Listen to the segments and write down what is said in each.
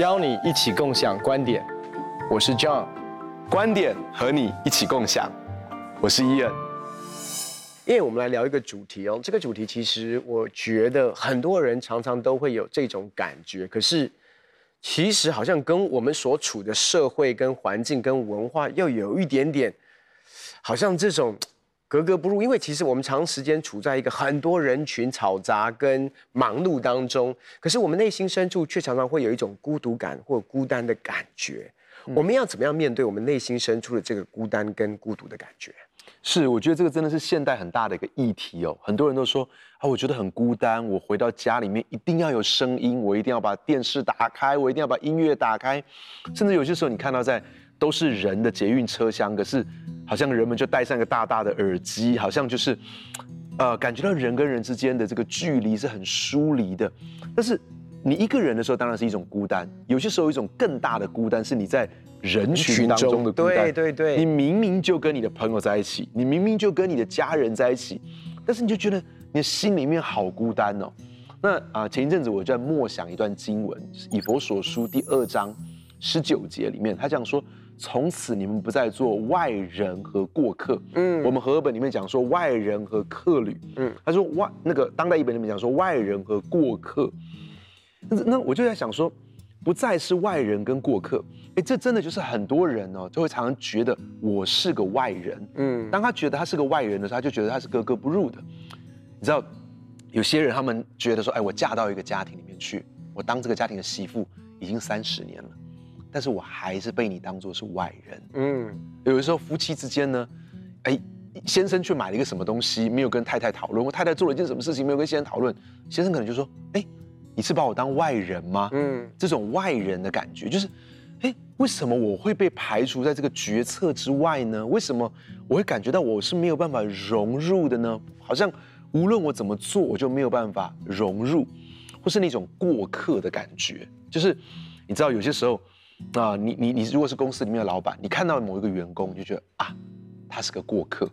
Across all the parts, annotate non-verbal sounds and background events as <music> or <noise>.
邀你一起共享观点，我是 John，观点和你一起共享，我是 Ian。因为我们来聊一个主题哦，这个主题其实我觉得很多人常常都会有这种感觉，可是其实好像跟我们所处的社会、跟环境、跟文化又有一点点，好像这种。格格不入，因为其实我们长时间处在一个很多人群嘈杂跟忙碌当中，可是我们内心深处却常常会有一种孤独感或孤单的感觉。嗯、我们要怎么样面对我们内心深处的这个孤单跟孤独的感觉？是，我觉得这个真的是现代很大的一个议题哦。很多人都说啊，我觉得很孤单，我回到家里面一定要有声音，我一定要把电视打开，我一定要把音乐打开，甚至有些时候你看到在。都是人的捷运车厢，可是好像人们就戴上一个大大的耳机，好像就是，呃，感觉到人跟人之间的这个距离是很疏离的。但是你一个人的时候，当然是一种孤单。有些时候，一种更大的孤单是你在人群当中的孤单。对对对，你明明就跟你的朋友在一起，你明明就跟你的家人在一起，但是你就觉得你的心里面好孤单哦。那啊、呃，前一阵子我就在默想一段经文，《以佛所书》第二章十九节里面，他这样说。从此你们不再做外人和过客。嗯，我们和合本里面讲说外人和客旅。嗯，他说外那个当代译本里面讲说外人和过客。那那我就在想说，不再是外人跟过客。哎，这真的就是很多人哦，就会常常觉得我是个外人。嗯，当他觉得他是个外人的时候，他就觉得他是格格不入的。你知道，有些人他们觉得说，哎，我嫁到一个家庭里面去，我当这个家庭的媳妇已经三十年了。但是我还是被你当做是外人。嗯，有的时候夫妻之间呢，哎，先生去买了一个什么东西，没有跟太太讨论；或太太做了一件什么事情，没有跟先生讨论，先生可能就说：“哎，你是把我当外人吗？”嗯，这种外人的感觉，就是，哎，为什么我会被排除在这个决策之外呢？为什么我会感觉到我是没有办法融入的呢？好像无论我怎么做，我就没有办法融入，或是那种过客的感觉，就是你知道，有些时候。啊，你你你如果是公司里面的老板，你看到某一个员工，你就觉得啊，他是个过客，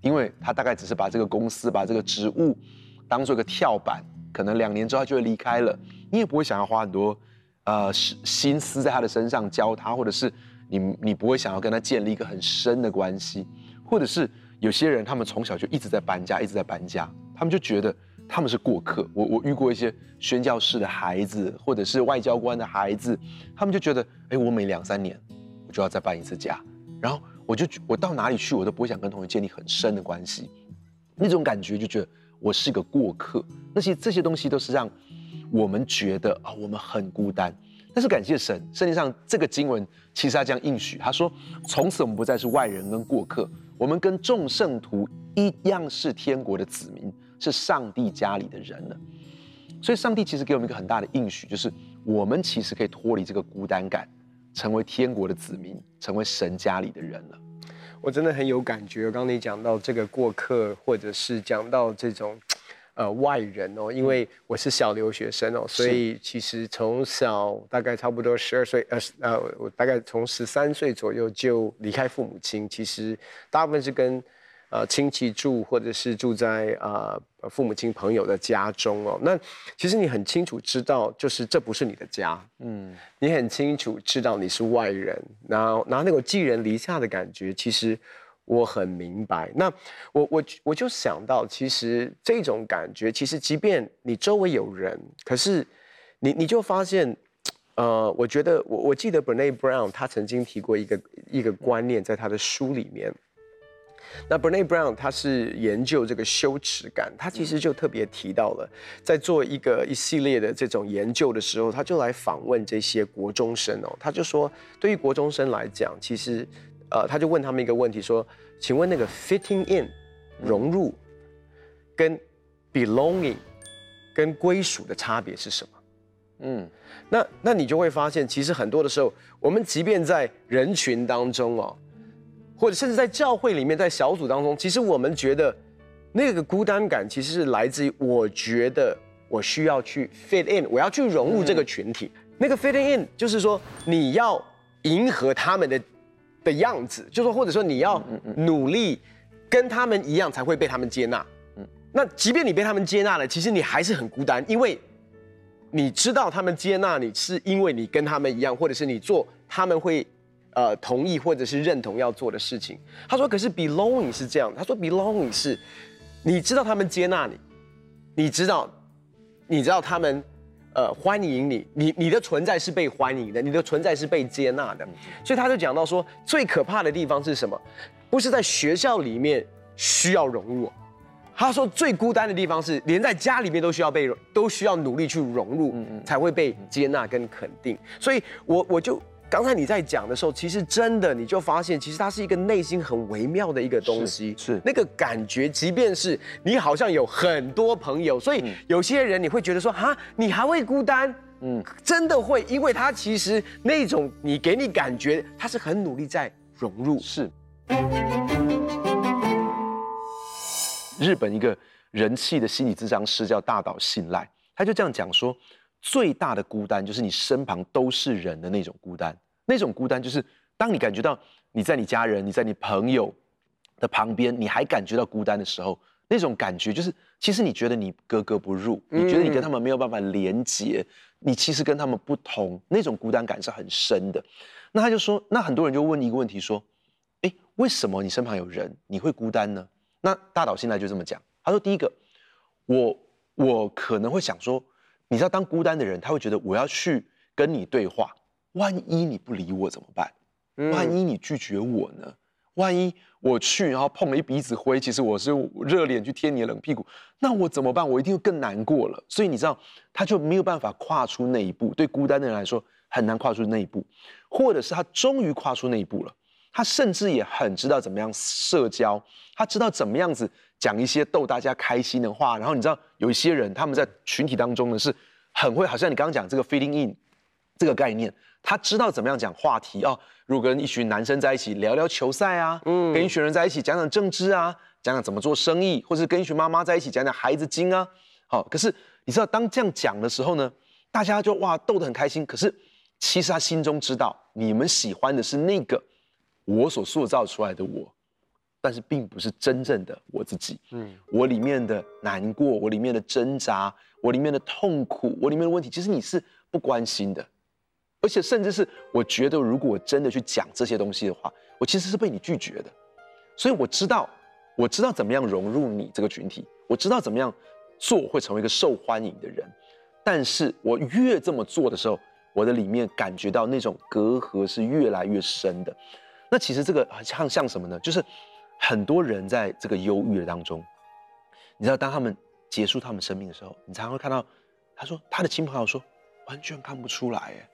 因为他大概只是把这个公司把这个职务当做一个跳板，可能两年之后他就会离开了，你也不会想要花很多呃心思在他的身上教他，或者是你你不会想要跟他建立一个很深的关系，或者是有些人他们从小就一直在搬家，一直在搬家，他们就觉得。他们是过客，我我遇过一些宣教士的孩子，或者是外交官的孩子，他们就觉得，哎，我每两三年我就要再搬一次家，然后我就我到哪里去，我都不会想跟同学建立很深的关系，那种感觉就觉得我是个过客。那些这些东西都是让我们觉得啊，我们很孤单。但是感谢神，圣经上这个经文其实他这样应许，他说，从此我们不再是外人跟过客，我们跟众圣徒一样是天国的子民。是上帝家里的人了，所以上帝其实给我们一个很大的应许，就是我们其实可以脱离这个孤单感，成为天国的子民，成为神家里的人了。我真的很有感觉，刚刚你讲到这个过客，或者是讲到这种呃外人哦，因为我是小留学生哦，所以其实从小大概差不多十二岁，呃呃，我大概从十三岁左右就离开父母亲，其实大部分是跟。呃，亲戚住，或者是住在呃父母亲朋友的家中哦。那其实你很清楚知道，就是这不是你的家，嗯，你很清楚知道你是外人，然后然后那种寄人篱下的感觉，其实我很明白。那我我我就想到，其实这种感觉，其实即便你周围有人，可是你你就发现，呃，我觉得我我记得 Brene Brown 他曾经提过一个一个观念，在他的书里面。那 Brene Brown 他是研究这个羞耻感，他其实就特别提到了，在做一个一系列的这种研究的时候，他就来访问这些国中生哦，他就说，对于国中生来讲，其实，呃，他就问他们一个问题说，请问那个 fitting in 融入，跟 belonging 跟归属的差别是什么？嗯，那那你就会发现，其实很多的时候，我们即便在人群当中哦。或者甚至在教会里面，在小组当中，其实我们觉得那个孤单感，其实是来自于我觉得我需要去 fit in，我要去融入这个群体。嗯、那个 fit in 就是说你要迎合他们的的样子，就是说或者说你要努力跟他们一样，才会被他们接纳。嗯，那即便你被他们接纳了，其实你还是很孤单，因为你知道他们接纳你是因为你跟他们一样，或者是你做他们会呃同意或者是认同要做的事情。他说，可是 belonging 是这样，他说 belonging 是，你知道他们接纳你，你知道，你知道他们呃欢迎你，你你的存在是被欢迎的，你的存在是被接纳的。所以他就讲到说，最可怕的地方是什么？不是在学校里面需要融入。他说最孤单的地方是，连在家里面都需要被都需要努力去融入，才会被接纳跟肯定。所以我，我我就刚才你在讲的时候，其实真的你就发现，其实它是一个内心很微妙的一个东西，是，是那个感觉。即便是你好像有很多朋友，所以有些人你会觉得说，哈，你还会孤单？嗯，真的会，因为他其实那种你给你感觉，他是很努力在融入，是。日本一个人气的心理咨商师叫大岛信赖，他就这样讲说：最大的孤单就是你身旁都是人的那种孤单，那种孤单就是当你感觉到你在你家人、你在你朋友的旁边，你还感觉到孤单的时候，那种感觉就是其实你觉得你格格不入，你觉得你跟他们没有办法连接，你其实跟他们不同，那种孤单感是很深的。那他就说，那很多人就问一个问题说：诶，为什么你身旁有人你会孤单呢？那大岛现在就这么讲，他说：“第一个，我我可能会想说，你知道，当孤单的人，他会觉得我要去跟你对话，万一你不理我怎么办？万一你拒绝我呢？万一我去然后碰了一鼻子灰，其实我是热脸去贴你的冷屁股，那我怎么办？我一定会更难过了。所以你知道，他就没有办法跨出那一步。对孤单的人来说，很难跨出那一步，或者是他终于跨出那一步了。”他甚至也很知道怎么样社交，他知道怎么样子讲一些逗大家开心的话。然后你知道有一些人他们在群体当中呢是很会，好像你刚刚讲这个 fitting in 这个概念，他知道怎么样讲话题哦。如果跟一群男生在一起聊聊球赛啊，嗯，跟一群人在一起讲讲政治啊，讲讲怎么做生意，或是跟一群妈妈在一起讲讲孩子经啊，好。可是你知道当这样讲的时候呢，大家就哇逗得很开心。可是其实他心中知道你们喜欢的是那个。我所塑造出来的我，但是并不是真正的我自己。嗯，我里面的难过，我里面的挣扎，我里面的痛苦，我里面的问题，其实你是不关心的，而且甚至是我觉得，如果我真的去讲这些东西的话，我其实是被你拒绝的。所以我知道，我知道怎么样融入你这个群体，我知道怎么样做会成为一个受欢迎的人，但是我越这么做的时候，我的里面感觉到那种隔阂是越来越深的。那其实这个像像什么呢？就是很多人在这个忧郁的当中，你知道，当他们结束他们生命的时候，你常常会看到，他说他的亲朋友说完全看不出来，哎，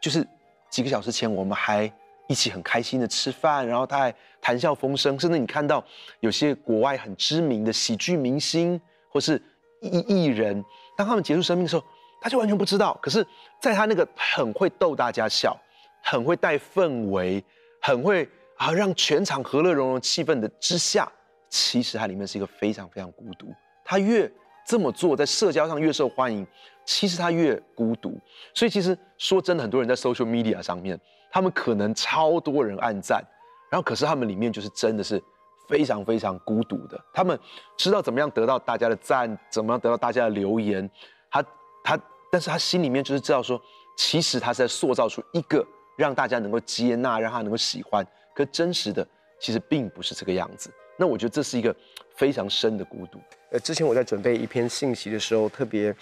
就是几个小时前我们还一起很开心的吃饭，然后他还谈笑风生，甚至你看到有些国外很知名的喜剧明星或是艺艺人，当他们结束生命的时候，他就完全不知道。可是，在他那个很会逗大家笑，很会带氛围。很会啊，让全场和乐融融气氛的之下，其实它里面是一个非常非常孤独。他越这么做，在社交上越受欢迎，其实他越孤独。所以其实说真的，很多人在 social media 上面，他们可能超多人按赞，然后可是他们里面就是真的是非常非常孤独的。他们知道怎么样得到大家的赞，怎么样得到大家的留言，他他，但是他心里面就是知道说，其实他是在塑造出一个。让大家能够接纳，让他能够喜欢，可真实的其实并不是这个样子。那我觉得这是一个非常深的孤独。呃，之前我在准备一篇信息的时候，特别，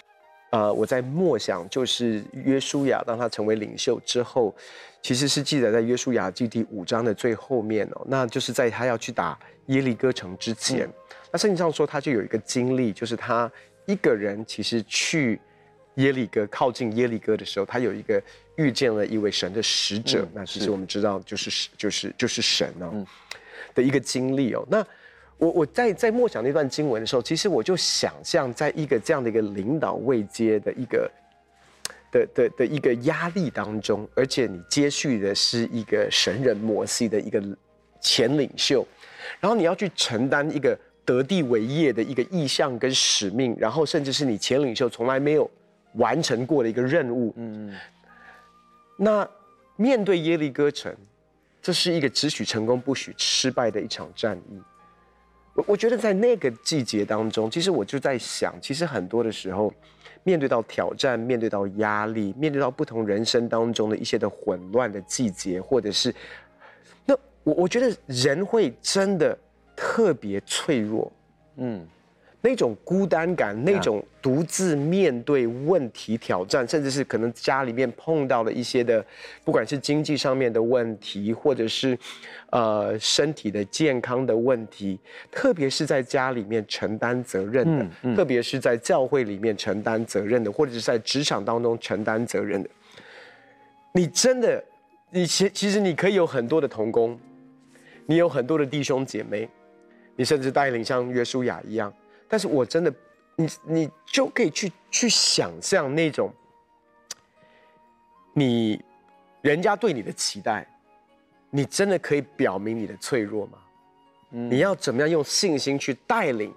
呃，我在默想，就是约书亚当他成为领袖之后，其实是记载在约书亚记第五章的最后面哦，那就是在他要去打耶利哥城之前，嗯、那圣经上说他就有一个经历，就是他一个人其实去。耶利哥靠近耶利哥的时候，他有一个遇见了一位神的使者。嗯、那其实我们知道，就是就是就是神哦、嗯、的一个经历哦。那我我在在默想那段经文的时候，其实我就想象，在一个这样的一个领导位阶的一个的的的一个压力当中，而且你接续的是一个神人摩西的一个前领袖，然后你要去承担一个得地为业的一个意向跟使命，然后甚至是你前领袖从来没有。完成过的一个任务，嗯，那面对耶利哥城，这是一个只许成功不许失败的一场战役。我我觉得在那个季节当中，其实我就在想，其实很多的时候，面对到挑战，面对到压力，面对到不同人生当中的一些的混乱的季节，或者是，那我我觉得人会真的特别脆弱，嗯。那种孤单感，那种独自面对问题挑战，甚至是可能家里面碰到了一些的，不管是经济上面的问题，或者是，呃，身体的健康的问题，特别是在家里面承担责任的，嗯嗯、特别是在教会里面承担责任的，或者是在职场当中承担责任的，你真的，你其其实你可以有很多的同工，你有很多的弟兄姐妹，你甚至带领像约书亚一样。但是我真的，你你就可以去去想象那种，你人家对你的期待，你真的可以表明你的脆弱吗？嗯，你要怎么样用信心去带领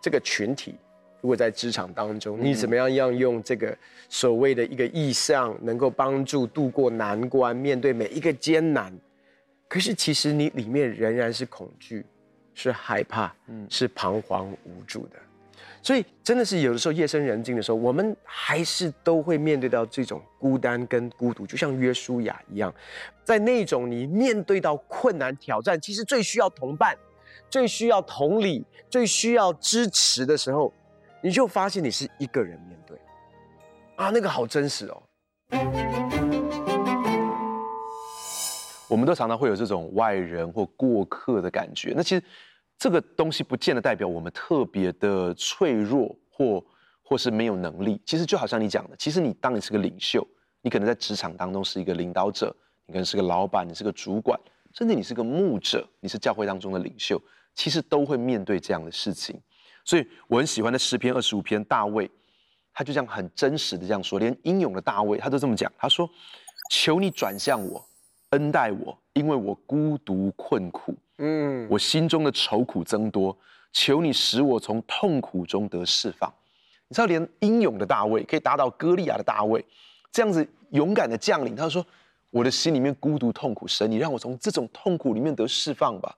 这个群体？如果在职场当中，你怎么样要用这个所谓的一个意向，能够帮助度过难关，面对每一个艰难？可是其实你里面仍然是恐惧。是害怕，嗯，是彷徨无助的，所以真的是有的时候夜深人静的时候，我们还是都会面对到这种孤单跟孤独，就像约书亚一样，在那种你面对到困难挑战，其实最需要同伴，最需要同理，最需要支持的时候，你就发现你是一个人面对，啊，那个好真实哦。我们都常常会有这种外人或过客的感觉。那其实这个东西不见得代表我们特别的脆弱或或是没有能力。其实就好像你讲的，其实你当你是个领袖，你可能在职场当中是一个领导者，你可能是个老板，你是个主管，甚至你是个牧者，你是教会当中的领袖，其实都会面对这样的事情。所以我很喜欢的诗篇二十五篇，大卫他就这样很真实的这样说，连英勇的大卫他都这么讲，他说：“求你转向我。”恩待我，因为我孤独困苦，嗯，我心中的愁苦增多，求你使我从痛苦中得释放。你知道，连英勇的大卫可以打倒歌利亚的大卫，这样子勇敢的将领，他说：“我的心里面孤独痛苦，神，你让我从这种痛苦里面得释放吧。”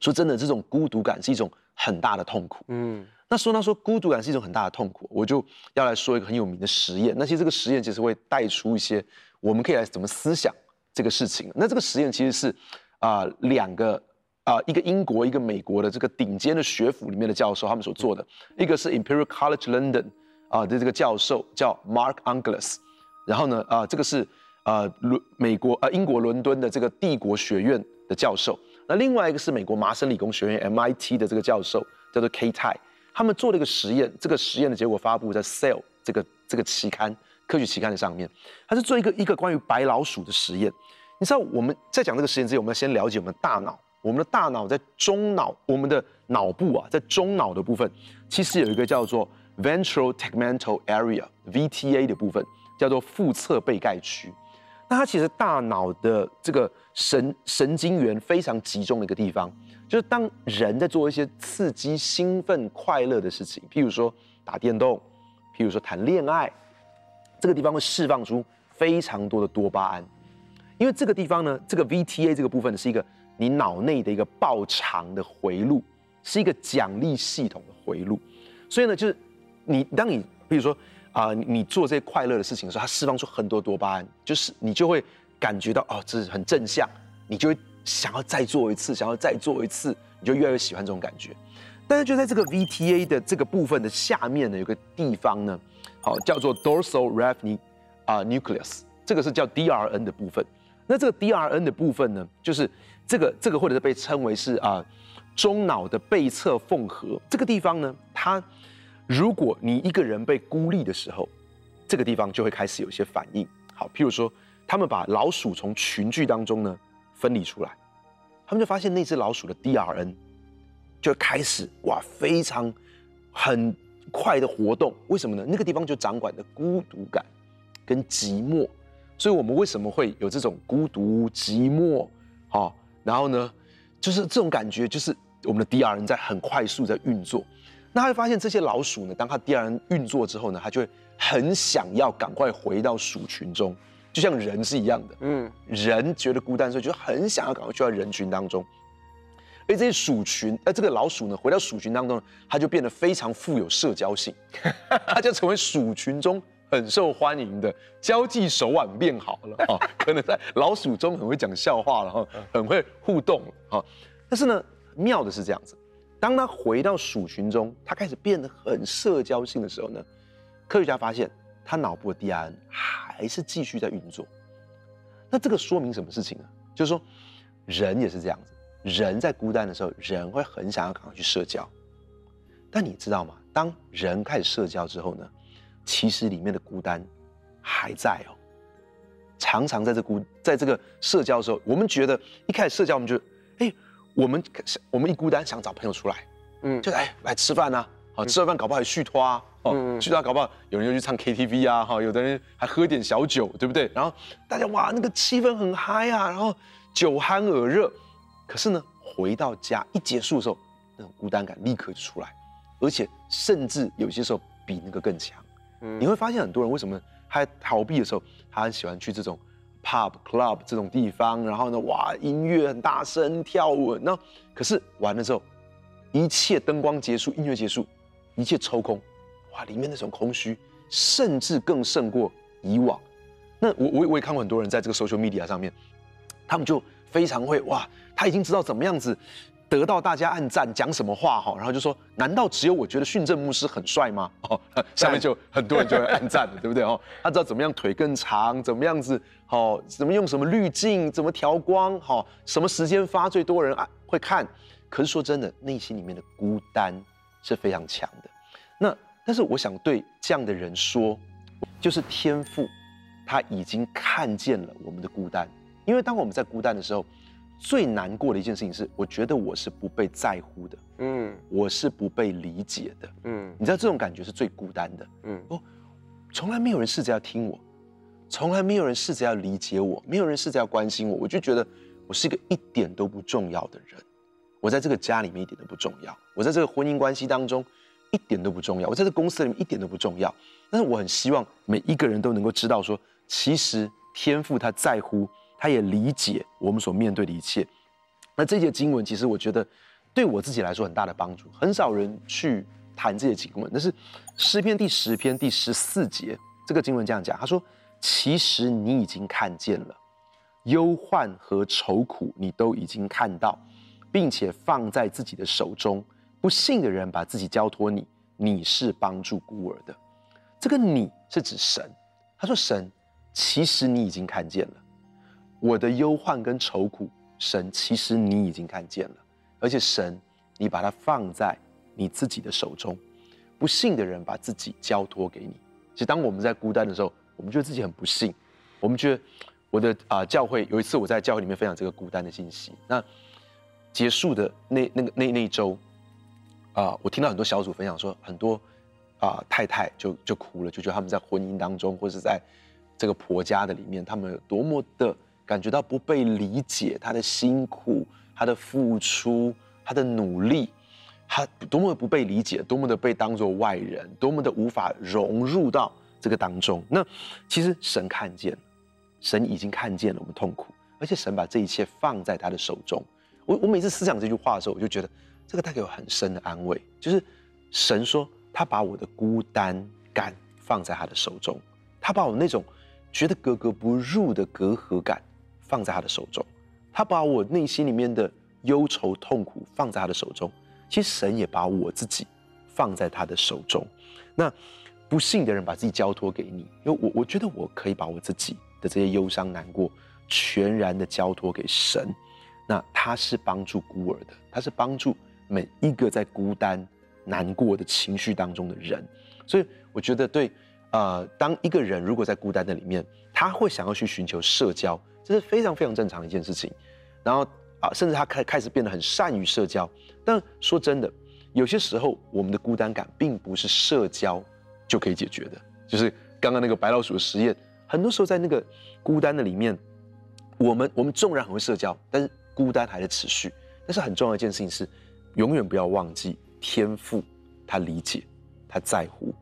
说真的，这种孤独感是一种很大的痛苦。嗯，那说到说孤独感是一种很大的痛苦，我就要来说一个很有名的实验。那其实这个实验其实会带出一些我们可以来怎么思想。这个事情，那这个实验其实是，啊、两个啊、一个英国，一个美国的这个顶尖的学府里面的教授他们所做的，一个是 Imperial College London 啊、的这个教授叫 Mark Angles，然后呢，啊、这个是呃伦美国呃英国伦敦的这个帝国学院的教授，那另外一个是美国麻省理工学院 MIT 的这个教授叫做 K. Tai，他们做了一个实验，这个实验的结果发布在 Cell 这个这个期刊。科学期刊的上面，它是做一个一个关于白老鼠的实验。你知道我们在讲这个实验之前，我们要先了解我们的大脑。我们的大脑在中脑，我们的脑部啊，在中脑的部分，其实有一个叫做 ventral tegmental area（VTA） 的部分，叫做腹侧背盖区。那它其实大脑的这个神神经元非常集中的一个地方，就是当人在做一些刺激、兴奋、快乐的事情，譬如说打电动，譬如说谈恋爱。这个地方会释放出非常多的多巴胺，因为这个地方呢，这个 VTA 这个部分，是一个你脑内的一个报偿的回路，是一个奖励系统的回路，所以呢，就是你当你比如说啊、你做这些快乐的事情的时候，它释放出很多多巴胺，就是你就会感觉到哦，这是很正向，你就会想要再做一次，想要再做一次，你就越来越喜欢这种感觉。但是就在这个 VTA 的这个部分的下面呢，有个地方呢。好，叫做 dorsal raphe 啊 nucleus，这个是叫 DRN 的部分。那这个 DRN 的部分呢，就是这个这个或者是被称为是啊中脑的背侧缝合这个地方呢，它如果你一个人被孤立的时候，这个地方就会开始有些反应。好，譬如说他们把老鼠从群聚当中呢分离出来，他们就发现那只老鼠的 DRN 就开始哇非常很。快的活动，为什么呢？那个地方就掌管的孤独感跟寂寞，所以我们为什么会有这种孤独、寂寞？好，然后呢，就是这种感觉，就是我们的 DRN 在很快速在运作。那他会发现这些老鼠呢，当它 DRN 运作之后呢，它就会很想要赶快回到鼠群中，就像人是一样的。嗯，人觉得孤单，所以就很想要赶快去到人群当中。而这些鼠群，呃，这个老鼠呢，回到鼠群当中，它就变得非常富有社交性，<laughs> 它就成为鼠群中很受欢迎的，交际手腕变好了啊，<laughs> 可能在老鼠中很会讲笑话了哈，很会互动哈。但是呢，妙的是这样子，当它回到鼠群中，它开始变得很社交性的时候呢，科学家发现它脑部的 DNA 还是继续在运作。那这个说明什么事情呢？就是说，人也是这样子，人在孤单的时候，人会很想要赶快去社交。但你知道吗？当人开始社交之后呢，其实里面的孤单还在哦。常常在这孤，在这个社交的时候，我们觉得一开始社交，我们就，哎，我们我们一孤单想找朋友出来，嗯，就哎来吃饭呐，好吃完饭搞不好还续托啊。哦，续托搞不好有人又去唱 KTV 啊，哈，有的人还喝点小酒，对不对？然后大家哇，那个气氛很嗨啊，然后酒酣耳热。可是呢，回到家一结束的时候，那种孤单感立刻就出来，而且甚至有些时候比那个更强。嗯，你会发现很多人为什么他逃避的时候，他很喜欢去这种 pub club 这种地方，然后呢，哇，音乐很大声，跳舞。那可是完了之后，一切灯光结束，音乐结束，一切抽空。哇，里面那种空虚，甚至更胜过以往。那我我我也看过很多人在这个 social media 上面，他们就非常会哇，他已经知道怎么样子得到大家按赞，讲什么话哈，然后就说，难道只有我觉得训政牧师很帅吗？<laughs> 哦，下面就很多人就会按赞了，对不对 <laughs> 哦？他知道怎么样腿更长，怎么样子好，怎么用什么滤镜，怎么调光，好，什么时间发最多人爱会看。可是说真的，内心里面的孤单是非常强的。那。但是我想对这样的人说，就是天赋，他已经看见了我们的孤单。因为当我们在孤单的时候，最难过的一件事情是，我觉得我是不被在乎的，嗯，我是不被理解的，嗯，你知道这种感觉是最孤单的，嗯，哦，从来没有人试着要听我，从来没有人试着要理解我，没有人试着要关心我，我就觉得我是一个一点都不重要的人，我在这个家里面一点都不重要，我在这个婚姻关系当中。一点都不重要，我在这公司里面一点都不重要。但是我很希望每一个人都能够知道说，说其实天赋他在乎，他也理解我们所面对的一切。那这节经文其实我觉得对我自己来说很大的帮助。很少人去谈这些经文，但是诗篇第十篇第十四节这个经文这样讲，他说：“其实你已经看见了，忧患和愁苦你都已经看到，并且放在自己的手中。”不信的人把自己交托你，你是帮助孤儿的。这个“你”是指神。他说：“神，其实你已经看见了我的忧患跟愁苦。神，其实你已经看见了，而且神，你把它放在你自己的手中。不信的人把自己交托给你。其实当我们在孤单的时候，我们觉得自己很不幸。我们觉得我的啊、教会有一次我在教会里面分享这个孤单的信息。那结束的那那个那那一周。啊、我听到很多小组分享说，很多啊、太太就就哭了，就觉得他们在婚姻当中，或是在这个婆家的里面，他们有多么的感觉到不被理解，他的辛苦、他的付出、他的努力，他多么的不被理解，多么的被当作外人，多么的无法融入到这个当中。那其实神看见，神已经看见了我们痛苦，而且神把这一切放在他的手中。我我每次思想这句话的时候，我就觉得。这个带给我很深的安慰，就是神说他把我的孤单感放在他的手中，他把我那种觉得格格不入的隔阂感放在他的手中，他把我内心里面的忧愁痛苦放在他的手中。其实神也把我自己放在他的手中。那不信的人把自己交托给你，因为我我觉得我可以把我自己的这些忧伤难过全然的交托给神。那他是帮助孤儿的，他是帮助。每一个在孤单、难过的情绪当中的人，所以我觉得对，呃，当一个人如果在孤单的里面，他会想要去寻求社交，这是非常非常正常的一件事情。然后啊，甚至他开开始变得很善于社交。但说真的，有些时候我们的孤单感并不是社交就可以解决的。就是刚刚那个白老鼠的实验，很多时候在那个孤单的里面，我们我们纵然很会社交，但是孤单还在持续。但是很重要一件事情是。永远不要忘记天父，他理解，他在乎，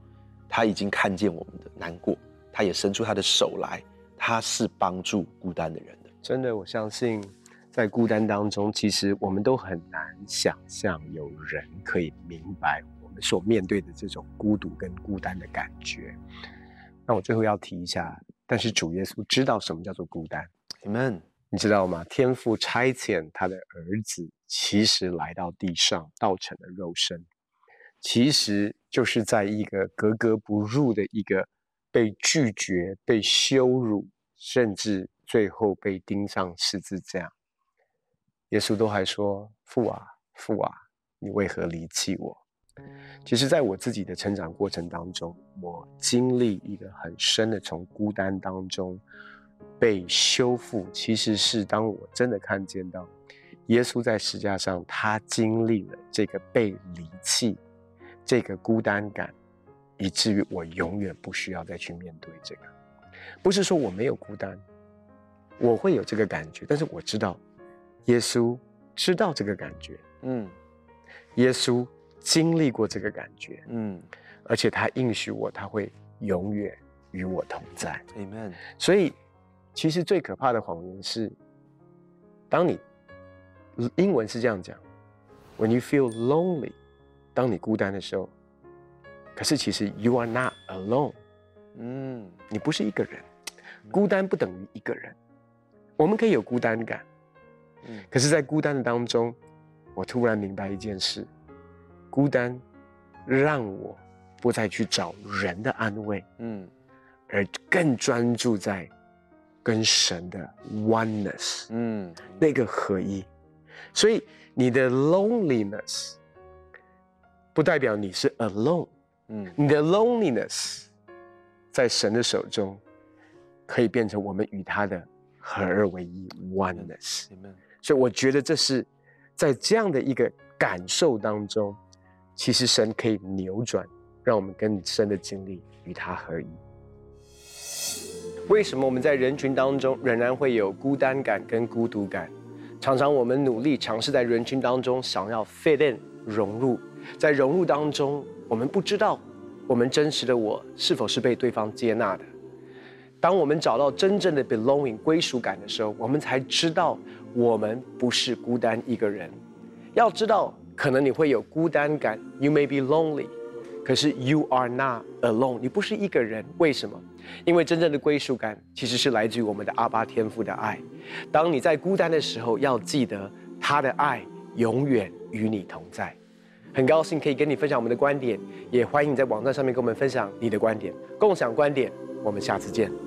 他已经看见我们的难过，他也伸出他的手来，他是帮助孤单的人的。真的，我相信，在孤单当中，其实我们都很难想象有人可以明白我们所面对的这种孤独跟孤单的感觉。那我最后要提一下，但是主耶稣知道什么叫做孤单。Amen。你知道吗？天父差遣他的儿子，其实来到地上，道成了肉身，其实就是在一个格格不入的一个被拒绝、被羞辱，甚至最后被钉上十字架。耶稣都还说：“父啊，父啊，你为何离弃我？”其实，在我自己的成长过程当中，我经历一个很深的从孤单当中被修复。其实是当我真的看见到耶稣在十架上，他经历了这个被离弃、这个孤单感，以至于我永远不需要再去面对这个。不是说我没有孤单，我会有这个感觉，但是我知道。耶稣知道这个感觉，嗯，耶稣经历过这个感觉，嗯，而且他应许我，他会永远与我同在，Amen。所以，其实最可怕的谎言是，当你英文是这样讲，When you feel lonely，当你孤单的时候，可是其实 you are not alone，嗯，你不是一个人，孤单不等于一个人，我们可以有孤单感。嗯。可是，在孤单的当中，我突然明白一件事：孤单让我不再去找人的安慰，嗯，而更专注在跟神的 oneness，嗯，那个合一。所以，你的 loneliness 不代表你是 alone，嗯，你的 loneliness 在神的手中可以变成我们与他的合二为一 oneness。所以我觉得这是在这样的一个感受当中，其实神可以扭转，让我们跟神的经历与他合一。为什么我们在人群当中仍然会有孤单感跟孤独感？常常我们努力尝试在人群当中想要 fit in 融入，在融入当中，我们不知道我们真实的我是否是被对方接纳的。当我们找到真正的 belonging 归属感的时候，我们才知道。我们不是孤单一个人，要知道，可能你会有孤单感，You may be lonely，可是 You are not alone，你不是一个人。为什么？因为真正的归属感其实是来自于我们的阿爸天父的爱。当你在孤单的时候，要记得他的爱永远与你同在。很高兴可以跟你分享我们的观点，也欢迎你在网站上面跟我们分享你的观点，共享观点。我们下次见。